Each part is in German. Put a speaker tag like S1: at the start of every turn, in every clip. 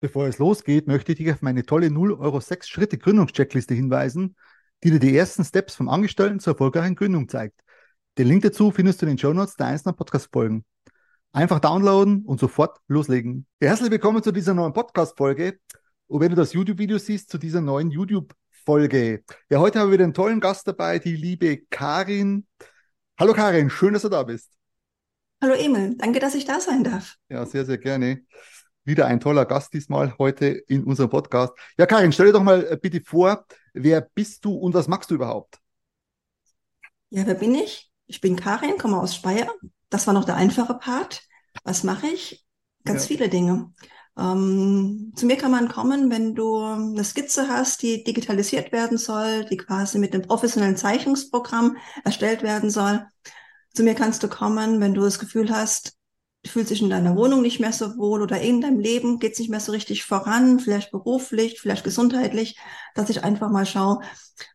S1: Bevor es losgeht, möchte ich dich auf meine tolle 0 Euro 6 Schritte Gründungscheckliste hinweisen, die dir die ersten Steps vom Angestellten zur erfolgreichen Gründung zeigt. Den Link dazu findest du in den Show Notes der einzelnen Podcast-Folgen. Einfach downloaden und sofort loslegen. Herzlich willkommen zu dieser neuen Podcast-Folge. Und wenn du das YouTube-Video siehst, zu dieser neuen YouTube-Folge. Ja, heute haben wir wieder einen tollen Gast dabei, die liebe Karin. Hallo Karin, schön, dass du da bist.
S2: Hallo Emil, danke, dass ich da sein darf.
S1: Ja, sehr, sehr gerne. Wieder ein toller Gast diesmal heute in unserem Podcast. Ja, Karin, stell dir doch mal äh, bitte vor, wer bist du und was machst du überhaupt?
S2: Ja, wer bin ich? Ich bin Karin, komme aus Speyer. Das war noch der einfache Part. Was mache ich? Ganz ja. viele Dinge. Ähm, zu mir kann man kommen, wenn du eine Skizze hast, die digitalisiert werden soll, die quasi mit einem professionellen Zeichnungsprogramm erstellt werden soll. Zu mir kannst du kommen, wenn du das Gefühl hast, du fühlst dich in deiner Wohnung nicht mehr so wohl oder in deinem Leben geht es nicht mehr so richtig voran, vielleicht beruflich, vielleicht gesundheitlich, dass ich einfach mal schaue,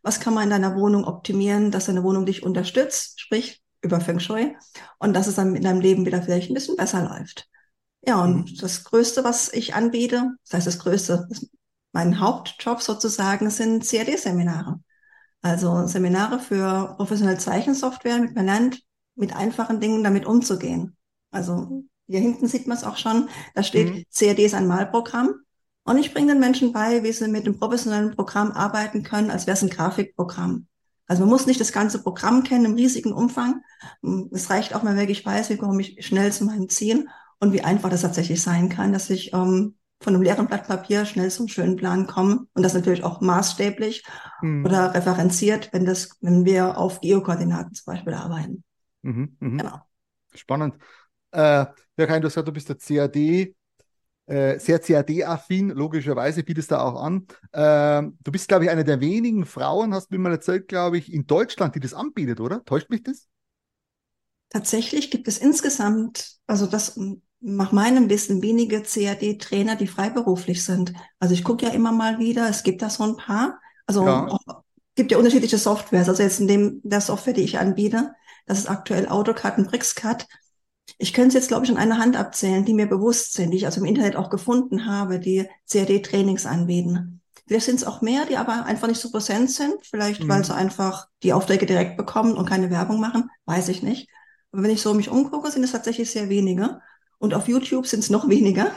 S2: was kann man in deiner Wohnung optimieren, dass deine Wohnung dich unterstützt, sprich über Feng Shui, und dass es dann in deinem Leben wieder vielleicht ein bisschen besser läuft. Ja, und mhm. das Größte, was ich anbiete, das heißt das Größte, mein Hauptjob sozusagen, sind CAD-Seminare. Also Seminare für professionelle Zeichensoftware, mit man lernt, mit einfachen Dingen damit umzugehen. Also hier hinten sieht man es auch schon. Da steht, mhm. CAD ist ein Malprogramm. Und ich bringe den Menschen bei, wie sie mit dem professionellen Programm arbeiten können, als wäre es ein Grafikprogramm. Also man muss nicht das ganze Programm kennen im riesigen Umfang. Es reicht auch mal, wenn ich weiß, wie komme ich schnell zu meinem Ziel und wie einfach das tatsächlich sein kann, dass ich ähm, von einem leeren Blatt Papier schnell zum schönen Plan komme und das natürlich auch maßstäblich mhm. oder referenziert, wenn das, wenn wir auf Geokoordinaten zum Beispiel arbeiten.
S1: Mhm, mh. Genau. Spannend. Äh, ja, Karin, du hast gesagt, du bist der CAD, äh, sehr CAD-affin, logischerweise bietest du auch an. Äh, du bist, glaube ich, eine der wenigen Frauen, hast du mir mal erzählt, glaube ich, in Deutschland, die das anbietet, oder? Täuscht mich das?
S2: Tatsächlich gibt es insgesamt, also das nach meinem Wissen, wenige CAD-Trainer, die freiberuflich sind. Also ich gucke ja immer mal wieder, es gibt da so ein paar. Also ja. gibt ja unterschiedliche Softwares. Also jetzt in dem der Software, die ich anbiete, das ist aktuell AutoCAD und BricsCAD. Ich könnte es jetzt, glaube ich, an einer Hand abzählen, die mir bewusst sind, die ich also im Internet auch gefunden habe, die CAD-Trainings anbieten. Vielleicht sind es auch mehr, die aber einfach nicht so präsent sind. Vielleicht, mhm. weil sie einfach die Aufträge direkt bekommen und keine Werbung machen. Weiß ich nicht. Aber wenn ich so mich umgucke, sind es tatsächlich sehr wenige. Und auf YouTube sind es noch weniger.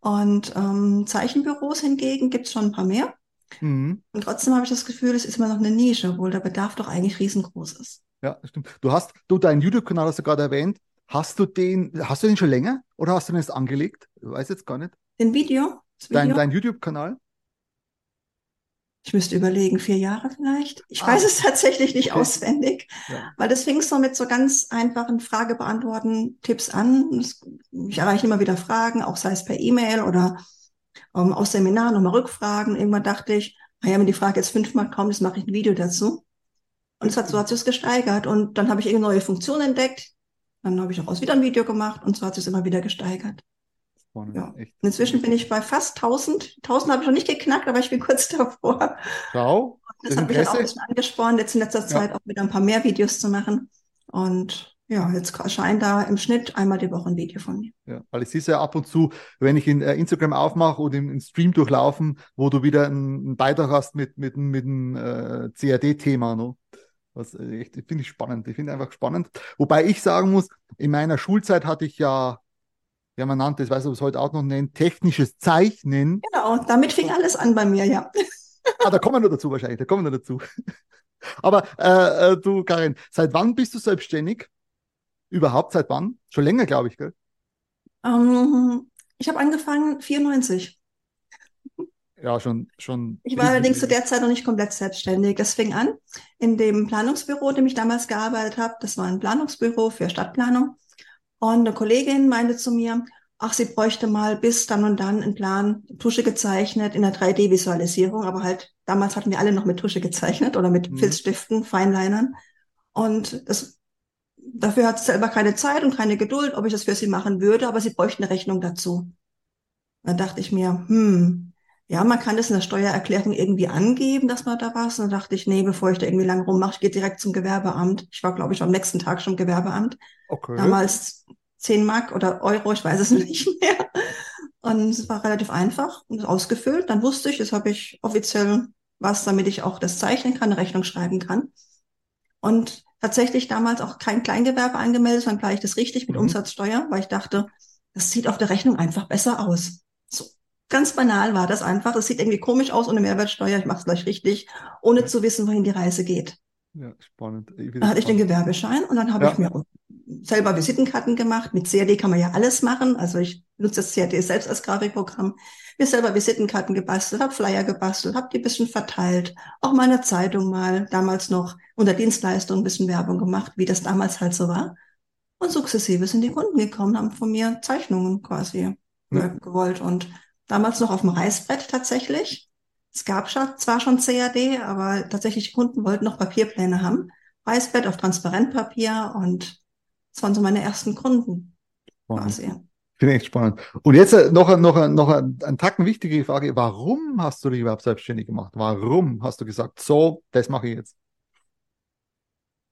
S2: Und ähm, Zeichenbüros hingegen gibt es schon ein paar mehr. Mhm. Und trotzdem habe ich das Gefühl, es ist immer noch eine Nische, obwohl der Bedarf doch eigentlich riesengroß ist.
S1: Ja, stimmt. Du hast, du, deinen YouTube-Kanal hast du gerade erwähnt. Hast du den, hast du den schon länger oder hast du den jetzt angelegt? Ich weiß jetzt gar nicht.
S2: Den Video?
S1: Video? Dein, dein YouTube-Kanal?
S2: Ich müsste überlegen, vier Jahre vielleicht. Ich ah, weiß es tatsächlich nicht okay. auswendig, ja. weil das fing so mit so ganz einfachen Fragebeantworten, Tipps an. Ich erreiche immer wieder Fragen, auch sei es per E-Mail oder ähm, aus Seminaren nochmal Rückfragen. Irgendwann dachte ich, naja, wenn die Frage jetzt fünfmal kommt, das mache ich ein Video dazu. Und es hat so hat sich gesteigert. Und dann habe ich eine neue Funktion entdeckt, dann habe ich daraus wieder ein Video gemacht und so hat es immer wieder gesteigert. Ja. Inzwischen bin ich bei fast 1000. 1000 habe ich noch nicht geknackt, aber ich bin kurz davor.
S1: Schau.
S2: Das, hat mich dann auch ein bisschen angespornt, jetzt in letzter Zeit ja. auch wieder ein paar mehr Videos zu machen. Und ja, jetzt erscheint da im Schnitt einmal die Woche ein Video von mir.
S1: Ja, weil ich sehe es ja ab und zu, wenn ich in äh, Instagram aufmache oder im, Stream durchlaufen, wo du wieder einen, Beitrag hast mit, mit, mit einem äh, CAD-Thema. Ne? Was äh, echt, finde ich spannend. Ich finde einfach spannend. Wobei ich sagen muss, in meiner Schulzeit hatte ich ja, ja, man nannte es, weiß nicht, ob es heute auch noch nennt, technisches Zeichnen.
S2: Genau, damit fing alles an bei mir, ja.
S1: ah, da kommen wir noch dazu wahrscheinlich, da kommen wir noch dazu. Aber äh, äh, du, Karin, seit wann bist du selbstständig? Überhaupt seit wann? Schon länger, glaube ich, gell?
S2: Ähm, ich habe angefangen 94
S1: ja, schon, schon.
S2: Ich war allerdings zu der Zeit noch nicht komplett selbstständig. Das fing an in dem Planungsbüro, in dem ich damals gearbeitet habe. Das war ein Planungsbüro für Stadtplanung. Und eine Kollegin meinte zu mir, ach, sie bräuchte mal bis dann und dann einen Plan, Tusche gezeichnet in der 3D-Visualisierung. Aber halt, damals hatten wir alle noch mit Tusche gezeichnet oder mit mhm. Filzstiften, Feinlinern. Und das, dafür hat sie selber keine Zeit und keine Geduld, ob ich das für sie machen würde, aber sie bräuchte eine Rechnung dazu. Dann dachte ich mir, hm, ja, man kann das in der Steuererklärung irgendwie angeben, dass man da was. Und dann dachte ich, nee, bevor ich da irgendwie lange rummache, ich gehe direkt zum Gewerbeamt. Ich war, glaube ich, am nächsten Tag schon im Gewerbeamt. Okay. Damals 10 Mark oder Euro, ich weiß es nicht mehr. Und es war relativ einfach und ausgefüllt. Dann wusste ich, jetzt habe ich offiziell was, damit ich auch das zeichnen kann, eine Rechnung schreiben kann. Und tatsächlich damals auch kein Kleingewerbe angemeldet, sondern gleich das richtig mit mhm. Umsatzsteuer, weil ich dachte, das sieht auf der Rechnung einfach besser aus. So ganz banal war das einfach. Es sieht irgendwie komisch aus ohne Mehrwertsteuer. Ich mache es gleich richtig, ohne zu wissen, wohin die Reise geht.
S1: Ja, spannend.
S2: Dann hatte ich den Gewerbeschein und dann habe ja. ich mir selber Visitenkarten gemacht. Mit CAD kann man ja alles machen. Also ich nutze das CAD selbst als Grafikprogramm. Mir selber Visitenkarten gebastelt, habe Flyer gebastelt, habe die bisschen verteilt. Auch meine Zeitung mal, damals noch unter Dienstleistung ein bisschen Werbung gemacht, wie das damals halt so war. Und sukzessive sind die Kunden gekommen, haben von mir Zeichnungen quasi ja. gewollt. Und damals noch auf dem Reißbrett tatsächlich. Es gab zwar schon CAD, aber tatsächlich die Kunden wollten noch Papierpläne haben. Reißbrett auf Transparentpapier und das waren so meine ersten Kunden quasi.
S1: Finde ich echt spannend. Und jetzt äh, noch, noch, noch ein, ein Tacken wichtige Frage. Warum hast du dich überhaupt selbstständig gemacht? Warum hast du gesagt, so, das mache ich jetzt?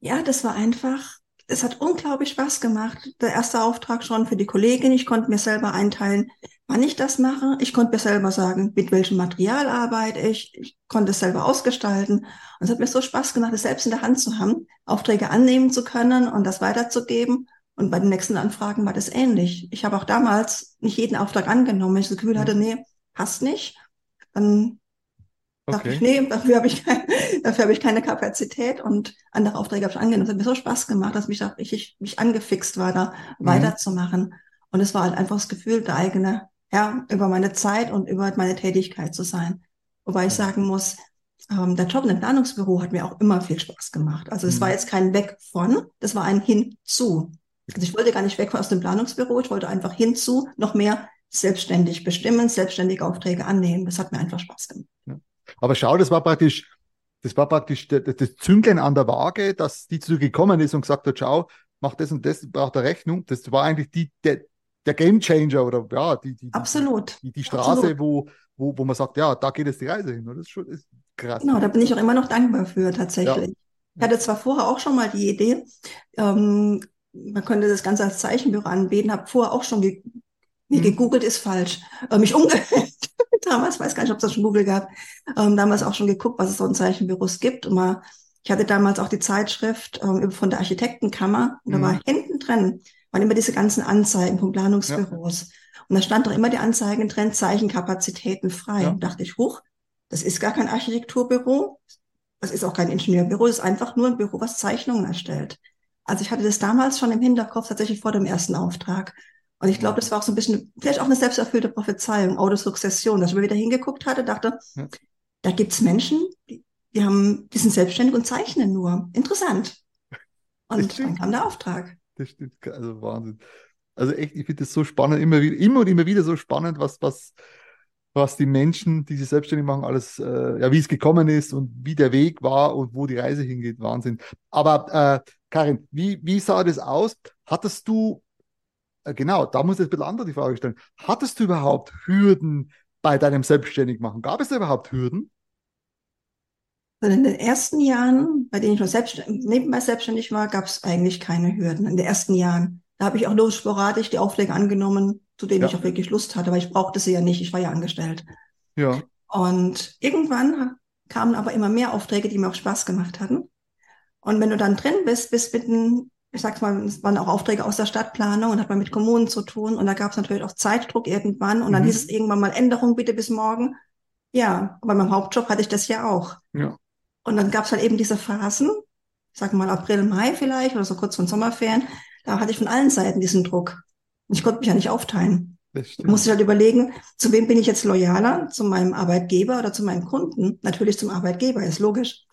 S2: Ja, das war einfach, es hat unglaublich Spaß gemacht. Der erste Auftrag schon für die Kollegin. Ich konnte mir selber einteilen, wann ich das mache. Ich konnte mir selber sagen, mit welchem Material arbeite ich. Ich konnte es selber ausgestalten. Und es hat mir so Spaß gemacht, es selbst in der Hand zu haben, Aufträge annehmen zu können und das weiterzugeben. Und bei den nächsten Anfragen war das ähnlich. Ich habe auch damals nicht jeden Auftrag angenommen. Ich das Gefühl hatte, nee, passt nicht, dann Okay. Dachte ich, nee, dafür habe ich, kein, dafür habe ich keine Kapazität und andere Aufträge habe ich angenommen. Es hat mir so Spaß gemacht, dass mich da richtig mich angefixt war, da mhm. weiterzumachen. Und es war halt einfach das Gefühl, der eigene Herr über meine Zeit und über meine Tätigkeit zu sein. Wobei ich sagen muss, ähm, der Job im Planungsbüro hat mir auch immer viel Spaß gemacht. Also es mhm. war jetzt kein Weg von, das war ein Hinzu. Also ich wollte gar nicht weg aus dem Planungsbüro, ich wollte einfach hinzu noch mehr selbstständig bestimmen, selbstständig Aufträge annehmen. Das hat mir einfach Spaß gemacht.
S1: Ja. Aber schau, das war praktisch, das war praktisch das, Züngeln an der Waage, dass die zu gekommen ist und gesagt hat, schau, mach das und das, braucht eine Rechnung. Das war eigentlich die, der, der Game Changer oder ja, die, die,
S2: Absolut.
S1: die, die Straße, Absolut. Wo, wo, wo man sagt, ja, da geht jetzt die Reise hin. Das ist schon ist krass.
S2: Genau, da bin ich auch immer noch dankbar für tatsächlich. Ja. Ich hatte zwar vorher auch schon mal die Idee, ähm, man könnte das Ganze als Zeichenbüro anbieten, habe vorher auch schon ge nee, hm. gegoogelt ist falsch, äh, mich umgehört damals, weiß gar nicht, ob es das schon Google gab, ähm, damals auch schon geguckt, was es so in Zeichenbüros gibt. Und mal, ich hatte damals auch die Zeitschrift ähm, von der Architektenkammer und da war mhm. hinten drin, waren immer diese ganzen Anzeigen von Planungsbüros. Ja. Und da stand doch immer die Anzeigen drin, Zeichenkapazitäten frei. Ja. Und dachte ich, huch, das ist gar kein Architekturbüro, das ist auch kein Ingenieurbüro, das ist einfach nur ein Büro, was Zeichnungen erstellt. Also ich hatte das damals schon im Hinterkopf, tatsächlich vor dem ersten Auftrag. Und ich glaube, das war auch so ein bisschen, vielleicht auch eine selbsterfüllte Prophezeiung, Autosukzession, dass ich mal wieder hingeguckt hatte, dachte, ja. da gibt's Menschen, die, die haben, die sind selbstständig und zeichnen nur. Interessant. Und dann kam der Auftrag.
S1: Das stimmt, also Wahnsinn. Also echt, ich finde das so spannend, immer wieder, immer und immer wieder so spannend, was, was, was die Menschen, die sich selbstständig machen, alles, äh, ja, wie es gekommen ist und wie der Weg war und wo die Reise hingeht. Wahnsinn. Aber äh, Karin, wie, wie sah das aus? Hattest du genau, da muss ich ein bisschen anders die Frage stellen. Hattest du überhaupt Hürden bei deinem Selbstständigmachen? Gab es da überhaupt Hürden?
S2: Also in den ersten Jahren, bei denen ich noch selbstständig, nebenbei selbstständig war, gab es eigentlich keine Hürden. In den ersten Jahren. Da habe ich auch nur sporadisch die Aufträge angenommen, zu denen ja. ich auch wirklich Lust hatte, weil ich brauchte sie ja nicht. Ich war ja angestellt.
S1: Ja.
S2: Und irgendwann kamen aber immer mehr Aufträge, die mir auch Spaß gemacht hatten. Und wenn du dann drin bist, bist mitten ich sag's mal, es waren auch Aufträge aus der Stadtplanung und hat man mit Kommunen zu tun. Und da gab es natürlich auch Zeitdruck irgendwann. Und dann mhm. hieß es irgendwann mal Änderung bitte bis morgen. Ja, aber beim Hauptjob hatte ich das ja auch.
S1: Ja.
S2: Und dann gab es halt eben diese Phasen, ich sag mal April, Mai vielleicht oder so kurz von Sommerferien. Da hatte ich von allen Seiten diesen Druck. Und ich konnte mich ja nicht aufteilen. Ich musste halt überlegen, zu wem bin ich jetzt loyaler? Zu meinem Arbeitgeber oder zu meinem Kunden? Natürlich zum Arbeitgeber, ist logisch.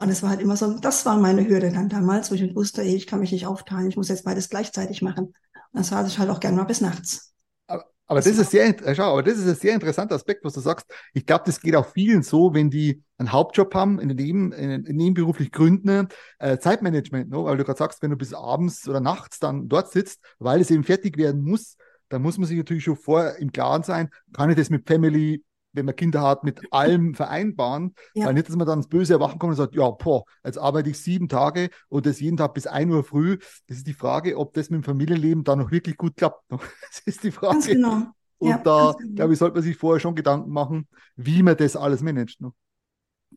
S2: Und es war halt immer so, das war meine Hürde dann damals, wo ich wusste, ey, ich kann mich nicht aufteilen, ich muss jetzt beides gleichzeitig machen. Und dann saß ich halt auch gerne mal bis nachts.
S1: Aber, das, das ist sehr, äh, schau, aber das ist ein sehr interessanter Aspekt, was du sagst. Ich glaube, das geht auch vielen so, wenn die einen Hauptjob haben, in Neben, in, nebenberuflich gründen, äh, Zeitmanagement, ne? weil du gerade sagst, wenn du bis abends oder nachts dann dort sitzt, weil es eben fertig werden muss, dann muss man sich natürlich schon vor im Klaren sein, kann ich das mit Family, wenn man Kinder hat, mit allem vereinbaren. Ja. Weil nicht, dass man dann ins böse Erwachen kommt und sagt, ja, boah, jetzt arbeite ich sieben Tage und das jeden Tag bis ein Uhr früh. Das ist die Frage, ob das mit dem Familienleben dann noch wirklich gut klappt. Das ist die Frage.
S2: Ganz genau.
S1: Und
S2: Ja,
S1: da,
S2: genau.
S1: glaube ich, sollte man sich vorher schon Gedanken machen, wie man das alles managt. Ne?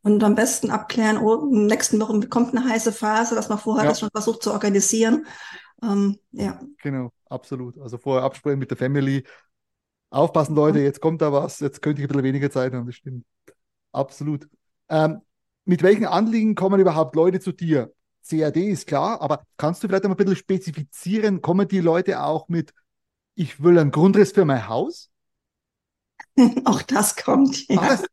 S2: Und am besten abklären, oh, in den nächsten Wochen kommt eine heiße Phase, dass man vorher
S1: Ja.
S2: das schon versucht zu organisieren. Ähm, ja,
S1: Genau, absolut. Also vorher absprechen mit der Family. Aufpassen, Leute, jetzt kommt da was, jetzt könnte ich ein bisschen weniger Zeit haben, das stimmt. Absolut. Ähm, mit welchen Anliegen kommen überhaupt Leute zu dir? CAD ist klar, aber kannst du vielleicht ein bisschen spezifizieren, kommen die Leute auch mit, ich will einen Grundriss für mein Haus?
S2: auch das kommt. Ja.
S1: Alles?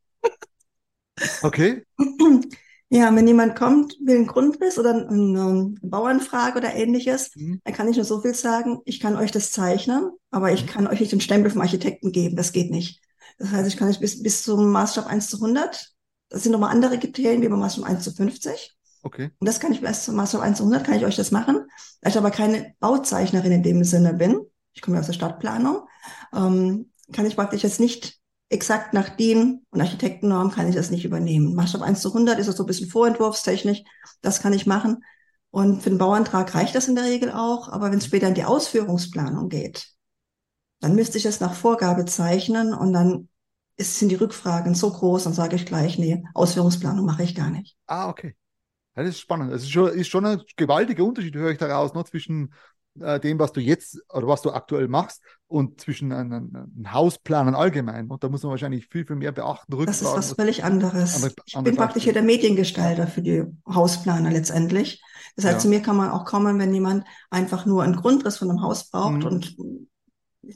S1: Okay.
S2: Ja, wenn jemand kommt, will einen Grundriss oder eine, eine Bauernfrage oder ähnliches,
S1: Mhm.
S2: dann kann ich nur so viel sagen, ich kann euch das zeichnen, aber ich kann euch nicht den Stempel vom Architekten geben, das geht nicht. Das heißt, ich kann euch bis, bis zum Maßstab 1 zu 100, das sind nochmal andere Kriterien wie beim Maßstab 1 zu 50.
S1: Okay.
S2: Und das kann ich bis zum Maßstab 1 zu 100, kann ich euch das machen. Da ich aber keine Bauzeichnerin in dem Sinne bin, ich komme ja aus der Stadtplanung, ähm, kann ich praktisch jetzt nicht exakt nach DIN und Architektennorm kann ich das nicht übernehmen. Maßstab 1 zu 100 ist das so ein bisschen vorentwurfstechnisch, das kann ich machen. Und für den Bauantrag reicht das in der Regel auch, aber wenn es später in die Ausführungsplanung geht, dann müsste ich es nach Vorgabe zeichnen und dann ist, sind die Rückfragen so groß, dann sage ich gleich, nee, Ausführungsplanung mache ich gar nicht.
S1: Ah, okay. Das ist spannend. Es ist schon, ist schon ein gewaltiger Unterschied, höre ich daraus, noch zwischen äh, dem, was du jetzt oder was du aktuell machst und zwischen einem, einem Hausplanen allgemein. Und da muss man wahrscheinlich viel, viel mehr beachten,
S2: Das ist was völlig anderes.
S1: andere-
S2: Ich
S1: andere
S2: bin praktisch hier der Mediengestalter für die Hausplaner letztendlich. Das heißt,
S1: Ja.
S2: zu mir kann man auch kommen, wenn jemand einfach nur einen Grundriss von einem Haus braucht
S1: Mhm.
S2: und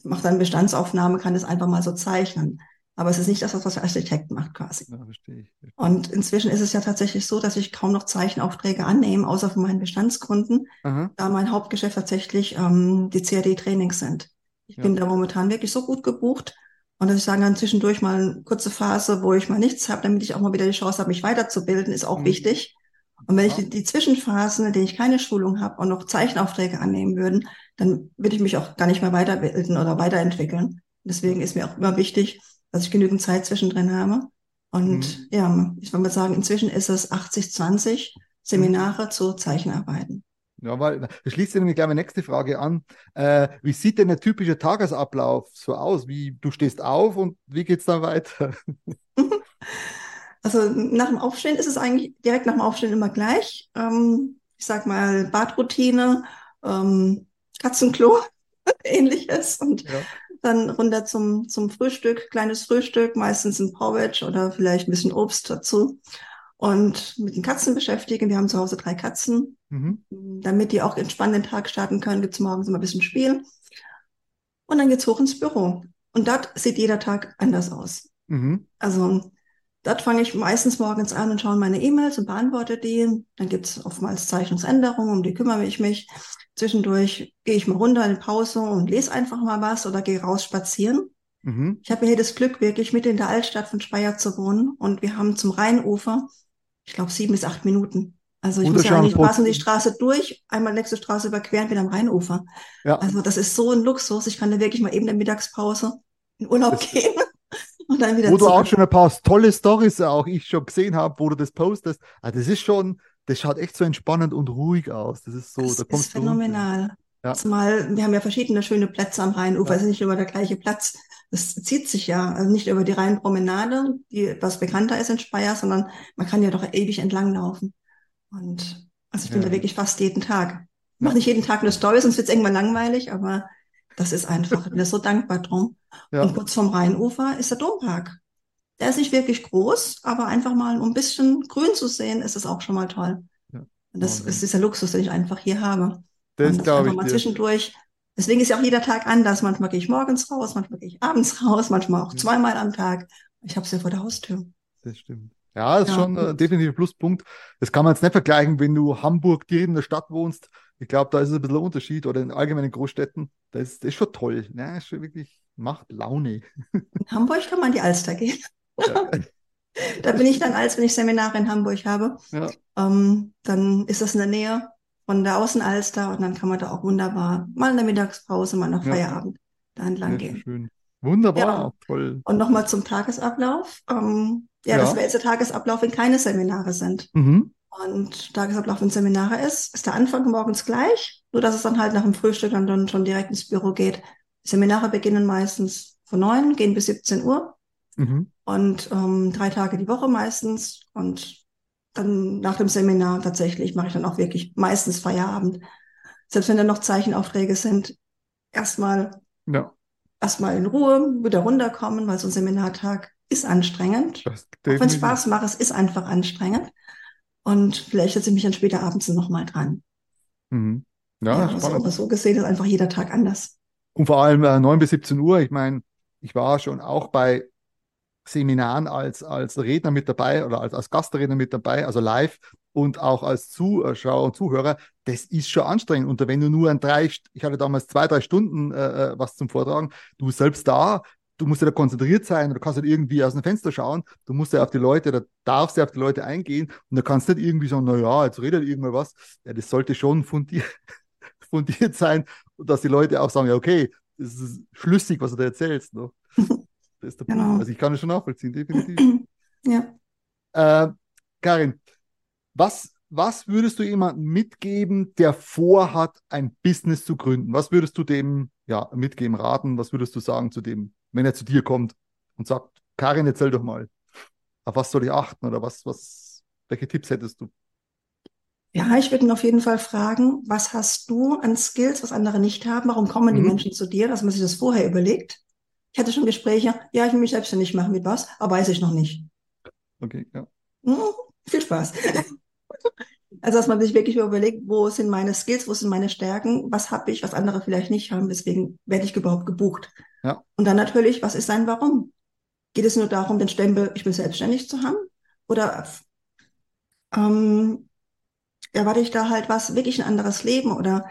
S2: macht dann Bestandsaufnahme, kann das einfach mal so zeichnen. Aber es ist nicht das, was der Architekt macht quasi.
S1: Ja, verstehe ich.
S2: Und inzwischen ist es ja tatsächlich so, dass ich kaum noch Zeichenaufträge annehme, außer von meinen Bestandskunden,
S1: Aha.
S2: da mein Hauptgeschäft tatsächlich ähm, die CAD-Trainings sind. Ich
S1: Ja.
S2: bin da momentan wirklich so gut gebucht. Und dass ich sagen kann, zwischendurch mal eine kurze Phase, wo ich mal nichts habe, damit ich auch mal wieder die Chance habe, mich weiterzubilden, ist auch
S1: Mhm.
S2: wichtig. Und wenn ich
S1: Ja.
S2: die, die Zwischenphasen, in denen ich keine Schulung habe, auch noch Zeichenaufträge annehmen würden, dann würde ich mich auch gar nicht mehr weiterbilden oder weiterentwickeln. Deswegen ist mir auch immer wichtig, dass ich genügend Zeit zwischendrin habe. Und
S1: Mhm.
S2: ja, ich würde mal sagen, inzwischen ist es 80-20 Seminare zu Zeichenarbeiten.
S1: Ja, weil das schließt nämlich gleich meine nächste Frage an. Äh, wie sieht denn der typische Tagesablauf so aus? Wie du stehst auf und wie geht's dann weiter?
S2: Also nach dem Aufstehen ist es eigentlich direkt nach dem Aufstehen immer gleich. Ähm, ich sag mal Badroutine, ähm, Katzenklo, ähnliches und
S1: Ja.
S2: Dann runter zum, zum Frühstück, kleines Frühstück, meistens ein Porridge oder vielleicht ein bisschen Obst dazu. Und mit den Katzen beschäftigen. Wir haben zu Hause drei Katzen.
S1: Mhm.
S2: Damit die auch entspannt den Tag starten können, gibt's morgens immer ein bisschen Spiel. Und dann geht's hoch ins Büro. Und dort sieht jeder Tag anders aus.
S1: Mhm.
S2: Also dort fange ich meistens morgens an und schaue meine E-Mails und beantworte die. Dann gibt's oftmals Zeichnungsänderungen, um die kümmere ich mich. Zwischendurch gehe ich mal runter in Pause und lese einfach mal was oder gehe raus spazieren.
S1: Mhm.
S2: Ich habe hier das Glück, wirklich mitten in der Altstadt von Speyer zu wohnen und wir haben zum Rheinufer, ich glaube, sieben bis acht Minuten. Also ich muss ja eigentlich
S1: Putz-
S2: quasi die Straße durch, einmal nächste Straße überqueren, wieder am Rheinufer.
S1: Ja,
S2: Also das ist so ein Luxus. Ich kann da wirklich mal eben in der Mittagspause in Urlaub
S1: Das-
S2: gehen und dann wieder
S1: wo du
S2: zurück.
S1: auch schon ein paar tolle Stories auch ich schon gesehen habe, wo du das postest. Ah, das ist schon, das schaut echt so entspannend und ruhig aus. Das ist so,
S2: Das
S1: da
S2: ist
S1: kommst runter.
S2: phänomenal.
S1: Ja.
S2: Zumal wir haben ja verschiedene schöne Plätze am Rheinufer.
S1: Ja.
S2: Es ist nicht immer der gleiche Platz. Das zieht sich ja, also nicht über die Rheinpromenade, die etwas bekannter ist in Speyer, sondern man kann ja doch ewig entlang laufen. Und also ich bin
S1: Ja.
S2: da wirklich fast jeden Tag. Ich mache nicht jeden Tag eine Story, sonst wird es irgendwann langweilig, aber das ist einfach, ich bin da so dankbar drum.
S1: Ja.
S2: Und kurz vorm Rheinufer ist der Dompark. Der ist nicht wirklich groß, aber einfach mal, um ein bisschen grün zu sehen, ist es auch schon mal toll.
S1: Ja.
S2: Und das
S1: Wahnsinn.
S2: ist dieser Luxus, den ich einfach hier habe.
S1: Das
S2: das
S1: glaube ich
S2: mal
S1: dir.
S2: zwischendurch. Deswegen ist ja auch jeder Tag anders. Manchmal gehe ich morgens raus, manchmal gehe ich abends raus, manchmal auch
S1: Ja.
S2: zweimal am Tag. Ich habe es ja vor der Haustür.
S1: Das stimmt. Ja, das ist
S2: Ja.
S1: schon äh, definitiv ein Pluspunkt. Das kann man jetzt nicht vergleichen, wenn du Hamburg direkt in der Stadt wohnst. Ich glaube, da ist es ein bisschen ein Unterschied oder in allgemeinen Großstädten. Das ist, das ist schon toll. Ja, das ist schon wirklich, macht Laune.
S2: In Hamburg kann man die Alster gehen.
S1: Ja.
S2: Da bin ich dann, als wenn ich Seminare in Hamburg habe,
S1: Ja.
S2: ähm, dann ist das in der Nähe von der Außenalster und dann kann man da auch wunderbar mal in der Mittagspause, mal nach. Feierabend da entlang gehen.
S1: schön. Wunderbar, toll.
S2: Und nochmal zum Tagesablauf. Ähm, ja, das wäre jetzt der Tagesablauf, wenn keine Seminare sind.
S1: Mhm.
S2: Und Tagesablauf, wenn Seminare ist, ist der Anfang morgens gleich, nur dass es dann halt nach dem Frühstück dann, dann schon direkt ins Büro geht. Seminare beginnen meistens von 9, gehen bis 17 Uhr
S1: Mhm.
S2: Und ähm, drei Tage die Woche meistens. Und dann nach dem Seminar tatsächlich mache ich dann auch wirklich meistens Feierabend. Selbst wenn dann noch Zeichenaufträge sind, erstmal
S1: Ja,
S2: erstmal in Ruhe, wieder runterkommen, weil so ein Seminartag ist anstrengend. Auch wenn es. Spaß macht, es ist einfach anstrengend. Und vielleicht setze ich mich dann später abends nochmal dran.
S1: Mhm.
S2: Ja,
S1: Ja,
S2: also,
S1: spannend.
S2: aber so gesehen ist einfach jeder Tag anders.
S1: Und vor allem äh, 9 bis 17 Uhr. Ich meine, ich war schon auch bei Seminaren als, als Redner mit dabei oder als, als Gastredner mit dabei, also live und auch als Zuschauer und Zuhörer. Das ist schon anstrengend. Und wenn du nur an drei, ich hatte damals zwei, drei Stunden äh, äh, was zum Vortragen, du selbst da, du musst ja da konzentriert sein, du kannst nicht irgendwie aus dem Fenster schauen, du musst ja auf die Leute, da darfst ja auf die Leute eingehen und da kannst nicht irgendwie sagen, na ja, jetzt redet irgendwann was. Ja, das sollte schon fundiert, fundiert sein dass die Leute auch sagen, ja, okay, das ist schlüssig, was du da erzählst. Ne? Das ist der Punkt.
S2: Genau.
S1: Also ich kann es schon nachvollziehen, definitiv.
S2: Ja.
S1: Äh, Karin, was, was würdest du jemandem mitgeben, der vorhat, ein Business zu gründen? Was würdest du dem ja, mitgeben, raten? Was würdest du sagen zu dem, wenn er zu dir kommt und sagt, Karin, erzähl doch mal, auf was soll ich achten oder was, was, welche Tipps hättest du?
S2: Ja, ich würde ihn auf jeden Fall fragen, was hast du an Skills, was andere nicht haben? Warum kommen die
S1: Mhm.
S2: Menschen zu dir, dass man sich das vorher überlegt? Ich hatte schon Gespräche, ja, ich will mich selbstständig machen mit was, aber weiß ich noch nicht.
S1: Okay, ja.
S2: Hm, viel Spaß. Also, dass man sich wirklich überlegt, wo sind meine Skills, wo sind meine Stärken, was habe ich, was andere vielleicht nicht haben, deswegen werde ich überhaupt gebucht.
S1: Ja.
S2: Und dann natürlich, was ist sein Warum? Geht es nur darum, den Stempel, ich bin selbstständig zu haben? Oder ähm, erwarte ich da halt was, wirklich ein anderes Leben? Oder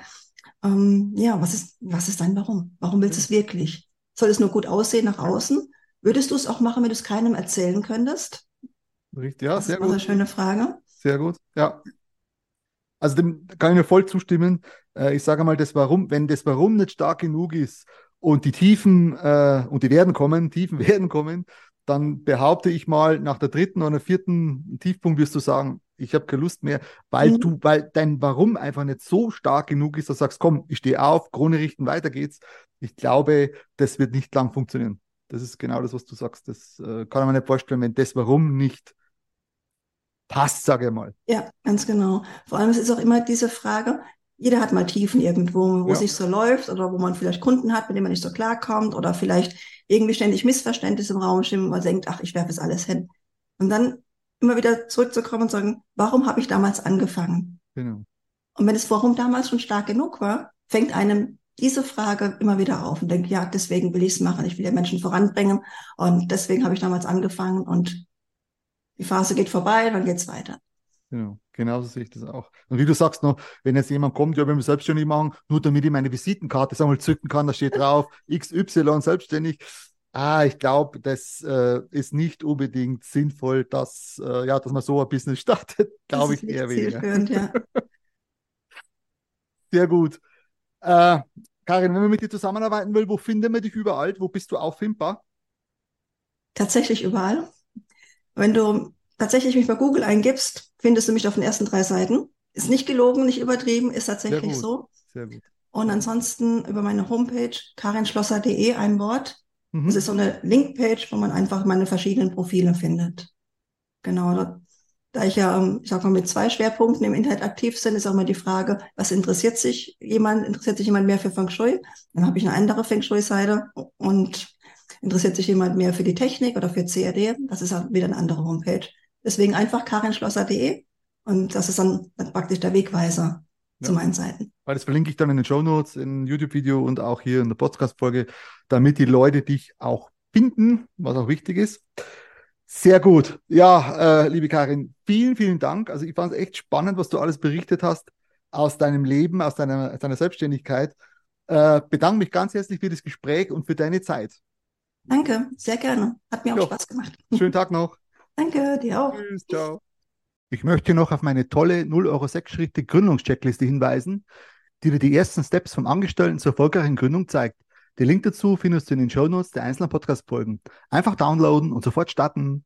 S2: ähm, ja, was ist, was ist dein Warum? Warum willst du es wirklich? Soll es nur gut aussehen nach außen? Würdest du es auch machen, wenn du es keinem erzählen könntest?
S1: Richtig, ja,
S2: Das
S1: sehr
S2: ist mal eine
S1: gut.
S2: schöne Frage.
S1: Sehr gut, ja. Also dem kann ich mir voll zustimmen. Äh, ich sage mal, das Warum, wenn das Warum nicht stark genug ist und die Tiefen, äh, und die werden kommen, Tiefen werden kommen, dann behaupte ich mal, nach der dritten oder vierten Tiefpunkt wirst du sagen, ich habe keine Lust mehr, weil
S2: Mhm.
S1: du, weil dein Warum einfach nicht so stark genug ist, dass du sagst, komm, ich stehe auf, Krone richten, weiter geht's. Ich glaube, das wird nicht lang funktionieren. Das ist genau das, was du sagst. Das äh, kann man nicht vorstellen, wenn das Warum nicht passt, sage ich mal.
S2: Ja, ganz genau. Vor allem es ist auch immer diese Frage, jeder hat mal Tiefen irgendwo, wo
S1: Ja.
S2: es nicht so läuft oder wo man vielleicht Kunden hat, mit denen man nicht so klarkommt oder vielleicht irgendwie ständig Missverständnisse im Raum stehen und man denkt, ach, ich werfe es alles hin. Und dann immer wieder zurückzukommen und sagen, warum habe ich damals angefangen?
S1: Genau.
S2: Und wenn das Warum damals schon stark genug war, fängt einem diese Frage immer wieder auf und denkt, ja, deswegen will ich es machen. Ich will ja Menschen voranbringen und deswegen habe ich damals angefangen und die Phase geht vorbei, dann geht's weiter.
S1: Genau, genauso sehe ich das auch. Und wie du sagst noch, wenn jetzt jemand kommt, ja, wenn wir selbstständig machen, nur damit ich meine Visitenkarte sag mal, zücken kann, da steht drauf XY selbstständig. Ah, ich glaube, das äh, ist nicht unbedingt sinnvoll, dass, äh, ja, dass man so ein Business startet, glaube ich eher weniger.
S2: ja.
S1: Sehr gut. Äh, Karin, wenn man mit dir zusammenarbeiten will, wo finden wir dich überall? Wo bist du auffindbar?
S2: Tatsächlich überall. Wenn du tatsächlich mich bei Google eingibst, findest du mich auf den ersten drei Seiten. Ist nicht gelogen, nicht übertrieben, ist
S1: Sehr
S2: tatsächlich
S1: gut.
S2: so.
S1: Sehr gut.
S2: Und ansonsten über meine Homepage karinschlosser.de ein Wort.
S1: Mhm.
S2: Das ist so eine Linkpage, wo man einfach meine verschiedenen Profile findet. Genau. Da, da ich ja, ähm, ich sag mal, mit zwei Schwerpunkten im Internet aktiv bin, ist auch mal die Frage, was interessiert sich jemand? Interessiert sich jemand mehr für Feng Shui? Dann habe ich eine andere Feng Shui-Seite und interessiert sich jemand mehr für die Technik oder für CAD? Das ist auch wieder eine andere Homepage. Deswegen einfach karinschlosser.de und das ist dann, dann praktisch der Wegweiser
S1: Ja.
S2: zu meinen Seiten.
S1: Weil das verlinke ich dann in den Show Notes, in YouTube-Video und auch hier in der Podcast-Folge, damit die Leute dich auch finden, was auch wichtig ist. Sehr gut. Ja, äh, liebe Karin, vielen, vielen Dank. Also ich fand es echt spannend, was du alles berichtet hast aus deinem Leben, aus deiner, aus deiner Selbstständigkeit. Äh, bedanke mich ganz herzlich für das Gespräch und für deine Zeit.
S2: Danke, sehr gerne. Hat mir auch
S1: Ja.
S2: Spaß gemacht.
S1: Schönen Tag noch.
S2: Danke, dir auch.
S1: Tschüss, ciao. Ich möchte noch auf meine tolle 0 Euro 6 Schritte Gründungscheckliste hinweisen, die dir die ersten Steps vom Angestellten zur erfolgreichen Gründung zeigt. Den Link dazu findest du in den Shownotes der einzelnen Podcast-Folgen. Einfach downloaden und sofort starten.